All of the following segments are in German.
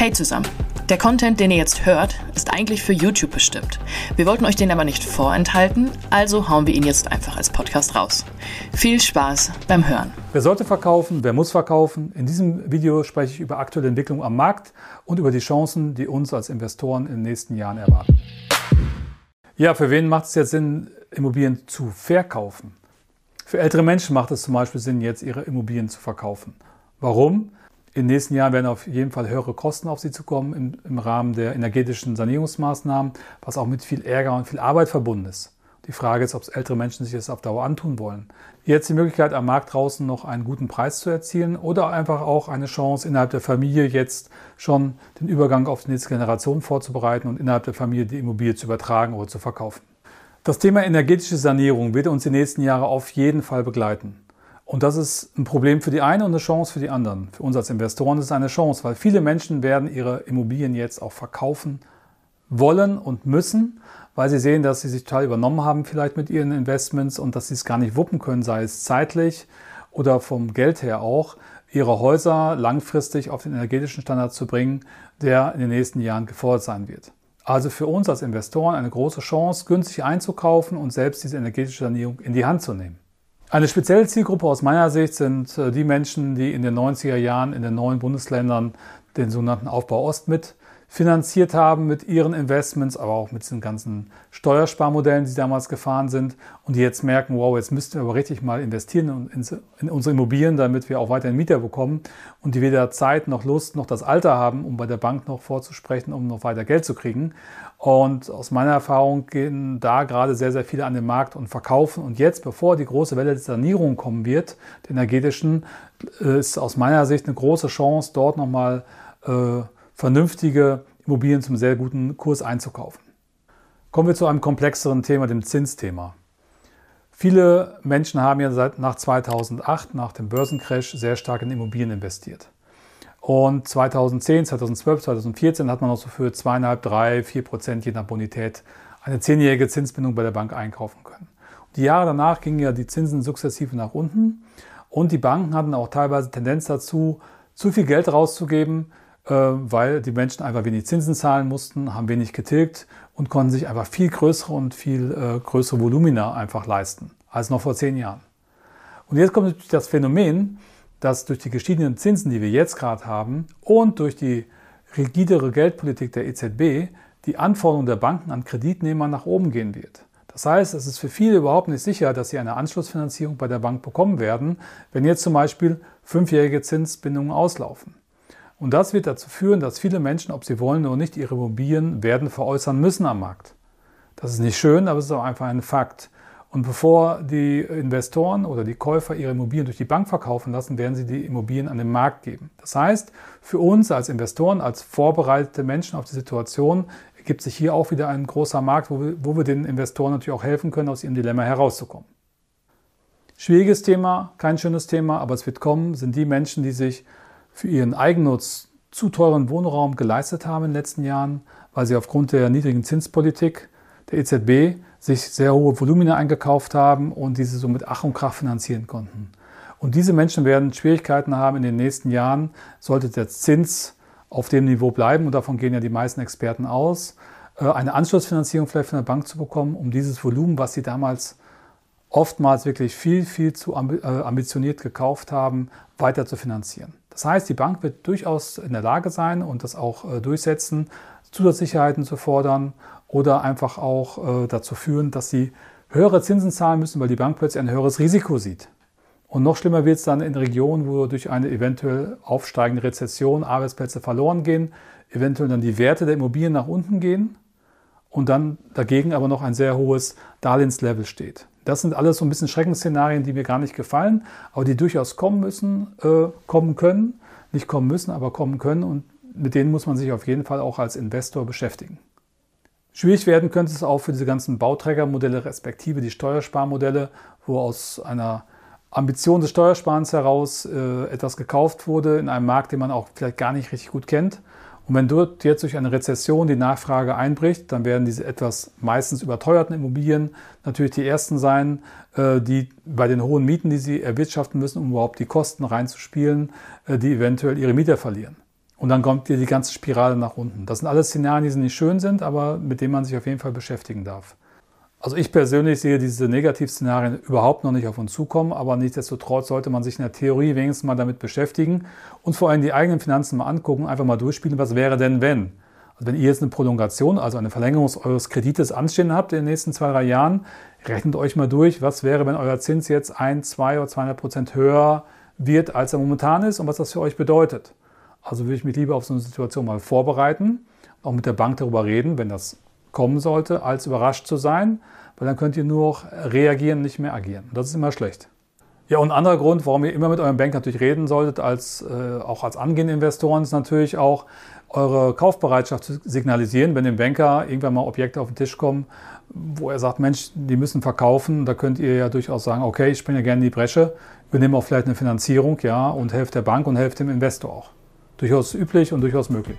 Hey zusammen! Der Content, den ihr jetzt hört, ist eigentlich für YouTube bestimmt. Wir wollten euch den aber nicht vorenthalten, also hauen wir ihn jetzt einfach als Podcast raus. Viel Spaß beim Hören. Wer sollte verkaufen? Wer muss verkaufen? In diesem Video spreche ich über aktuelle Entwicklungen am Markt und über die Chancen, die uns als Investoren in den nächsten Jahren erwarten. Ja, für wen macht es jetzt Sinn, Immobilien zu verkaufen? Für ältere Menschen macht es zum Beispiel Sinn, jetzt ihre Immobilien zu verkaufen. Warum? In den nächsten Jahren werden auf jeden Fall höhere Kosten auf sie zukommen im, im Rahmen der energetischen Sanierungsmaßnahmen, was auch mit viel Ärger und viel Arbeit verbunden ist. Die Frage ist, ob es ältere Menschen sich das auf Dauer antun wollen. Jetzt die Möglichkeit, am Markt draußen noch einen guten Preis zu erzielen oder einfach auch eine Chance, innerhalb der Familie jetzt schon den Übergang auf die nächste Generation vorzubereiten und innerhalb der Familie die Immobilie zu übertragen oder zu verkaufen. Das Thema energetische Sanierung wird uns die nächsten Jahre auf jeden Fall begleiten. Und das ist ein Problem für die eine und eine Chance für die anderen. Für uns als Investoren ist es eine Chance, weil viele Menschen werden ihre Immobilien jetzt auch verkaufen wollen und müssen, weil sie sehen, dass sie sich total übernommen haben vielleicht mit ihren Investments und dass sie es gar nicht wuppen können, sei es zeitlich oder vom Geld her auch, ihre Häuser langfristig auf den energetischen Standard zu bringen, der in den nächsten Jahren gefordert sein wird. Also für uns als Investoren eine große Chance, günstig einzukaufen und selbst diese energetische Sanierung in die Hand zu nehmen. Eine spezielle Zielgruppe aus meiner Sicht sind äh, die Menschen, die in den 90er Jahren in den neuen Bundesländern den sogenannten Aufbau Ost mit finanziert haben mit ihren Investments, aber auch mit diesen ganzen Steuersparmodellen, die damals gefahren sind und die jetzt merken, wow, jetzt müssten wir aber richtig mal investieren in, unsere Immobilien, damit wir auch weiterhin Mieter bekommen und die weder Zeit noch Lust noch das Alter haben, um bei der Bank noch vorzusprechen, um noch weiter Geld zu kriegen. Und aus meiner Erfahrung gehen da gerade sehr, sehr viele an den Markt und verkaufen. Und jetzt, bevor die große Welle der Sanierung kommen wird, der energetischen, ist aus meiner Sicht eine große Chance, dort nochmal äh, vernünftige Immobilien zum sehr guten Kurs einzukaufen. Kommen wir zu einem komplexeren Thema, dem Zinsthema. Viele Menschen haben ja seit nach 2008, nach dem Börsencrash, sehr stark in Immobilien investiert. Und 2010, 2012, 2014 hat man noch so für zweieinhalb, drei, vier Prozent je nach Bonität eine zehnjährige Zinsbindung bei der Bank einkaufen können. Die Jahre danach gingen ja die Zinsen sukzessive nach unten und die Banken hatten auch teilweise Tendenz dazu, zu viel Geld rauszugeben, weil die Menschen einfach wenig Zinsen zahlen mussten, haben wenig getilgt und konnten sich einfach viel größere und viel äh, größere Volumina einfach leisten als noch vor zehn Jahren. Und jetzt kommt natürlich das Phänomen, dass durch die gestiegenen Zinsen, die wir jetzt gerade haben, und durch die rigidere Geldpolitik der EZB die Anforderung der Banken an Kreditnehmer nach oben gehen wird. Das heißt, es ist für viele überhaupt nicht sicher, dass sie eine Anschlussfinanzierung bei der Bank bekommen werden, wenn jetzt zum Beispiel fünfjährige Zinsbindungen auslaufen. Und das wird dazu führen, dass viele Menschen, ob sie wollen oder nicht, ihre Immobilien werden veräußern müssen am Markt. Das ist nicht schön, aber es ist auch einfach ein Fakt. Und bevor die Investoren oder die Käufer ihre Immobilien durch die Bank verkaufen lassen, werden sie die Immobilien an den Markt geben. Das heißt, für uns als Investoren, als vorbereitete Menschen auf die Situation, ergibt sich hier auch wieder ein großer Markt, wo wir, wo wir den Investoren natürlich auch helfen können, aus ihrem Dilemma herauszukommen. Schwieriges Thema, kein schönes Thema, aber es wird kommen, sind die Menschen, die sich für ihren Eigennutz zu teuren Wohnraum geleistet haben in den letzten Jahren, weil sie aufgrund der niedrigen Zinspolitik der EZB sich sehr hohe Volumina eingekauft haben und diese so mit Ach und Krach finanzieren konnten. Und diese Menschen werden Schwierigkeiten haben in den nächsten Jahren, sollte der Zins auf dem Niveau bleiben, und davon gehen ja die meisten Experten aus, äh, eine Anschlussfinanzierung vielleicht von der Bank zu bekommen, um dieses Volumen, was sie damals oftmals wirklich viel, viel zu äh, ambitioniert gekauft haben, weiter zu finanzieren. Das heißt, die Bank wird durchaus in der Lage sein und das auch äh, durchsetzen, Zusatzsicherheiten zu fordern oder einfach auch dazu führen, dass sie höhere Zinsen zahlen müssen, weil die Bank plötzlich ein höheres Risiko sieht. Und noch schlimmer wird es dann in Regionen, wo durch eine eventuell aufsteigende Rezession Arbeitsplätze verloren gehen, eventuell dann die Werte der Immobilien nach unten gehen und dann dagegen aber noch ein sehr hohes Darlehenslevel steht. Das sind alles so ein bisschen Schreckensszenarien, die mir gar nicht gefallen, aber die durchaus kommen müssen, äh, kommen können. Nicht kommen müssen, aber kommen können und mit denen muss man sich auf jeden Fall auch als Investor beschäftigen. Schwierig werden könnte es auch für diese ganzen Bauträgermodelle, respektive die Steuersparmodelle, wo aus einer Ambition des Steuersparens heraus äh, etwas gekauft wurde in einem Markt, den man auch vielleicht gar nicht richtig gut kennt. Und wenn dort jetzt durch eine Rezession die Nachfrage einbricht, dann werden diese etwas meistens überteuerten Immobilien natürlich die ersten sein, äh, die bei den hohen Mieten, die sie erwirtschaften müssen, um überhaupt die Kosten reinzuspielen, äh, die eventuell ihre Mieter verlieren. Und dann kommt die ganze Spirale nach unten. Das sind alles Szenarien, die nicht schön sind, aber mit denen man sich auf jeden Fall beschäftigen darf. Also ich persönlich sehe diese Negativszenarien überhaupt noch nicht auf uns zukommen, aber nichtsdestotrotz sollte man sich in der Theorie wenigstens mal damit beschäftigen und vor allem die eigenen Finanzen mal angucken, einfach mal durchspielen, was wäre denn wenn? Also wenn ihr jetzt eine Prolongation, also eine Verlängerung eures Kredites anstehen habt in den nächsten zwei, drei Jahren, rechnet euch mal durch, was wäre, wenn euer Zins jetzt ein, zwei oder 200 Prozent höher wird, als er momentan ist und was das für euch bedeutet. Also würde ich mich lieber auf so eine Situation mal vorbereiten, auch mit der Bank darüber reden, wenn das kommen sollte, als überrascht zu sein, weil dann könnt ihr nur reagieren, nicht mehr agieren. Das ist immer schlecht. Ja, und ein anderer Grund, warum ihr immer mit eurem Bank natürlich reden solltet, als, äh, auch als angehende Investoren, ist natürlich auch eure Kaufbereitschaft zu signalisieren, wenn dem Banker irgendwann mal Objekte auf den Tisch kommen, wo er sagt, Mensch, die müssen verkaufen, da könnt ihr ja durchaus sagen, okay, ich springe ja gerne in die Bresche, übernehme auch vielleicht eine Finanzierung, ja, und helft der Bank und helft dem Investor auch. Durchaus üblich und durchaus möglich.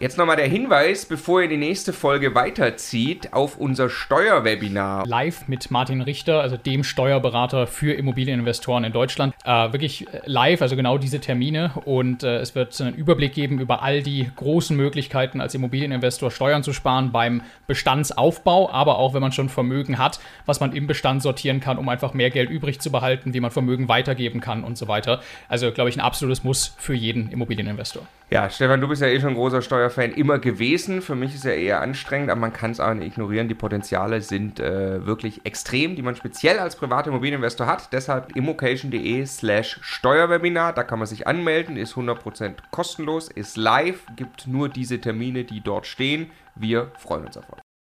Jetzt nochmal der Hinweis, bevor ihr die nächste Folge weiterzieht, auf unser Steuerwebinar. Live mit Martin Richter, also dem Steuerberater für Immobilieninvestoren in Deutschland. Äh, wirklich live, also genau diese Termine. Und äh, es wird einen Überblick geben über all die großen Möglichkeiten, als Immobilieninvestor Steuern zu sparen beim Bestandsaufbau, aber auch wenn man schon Vermögen hat, was man im Bestand sortieren kann, um einfach mehr Geld übrig zu behalten, wie man Vermögen weitergeben kann und so weiter. Also, glaube ich, ein absolutes Muss für jeden Immobilieninvestor. Ja, Stefan, du bist ja eh schon ein großer Steuerfan immer gewesen. Für mich ist ja eher anstrengend, aber man kann es auch nicht ignorieren. Die Potenziale sind äh, wirklich extrem, die man speziell als privater Immobilieninvestor hat. Deshalb immocation.de slash Steuerwebinar. Da kann man sich anmelden, ist 100% kostenlos, ist live, gibt nur diese Termine, die dort stehen. Wir freuen uns auf euch.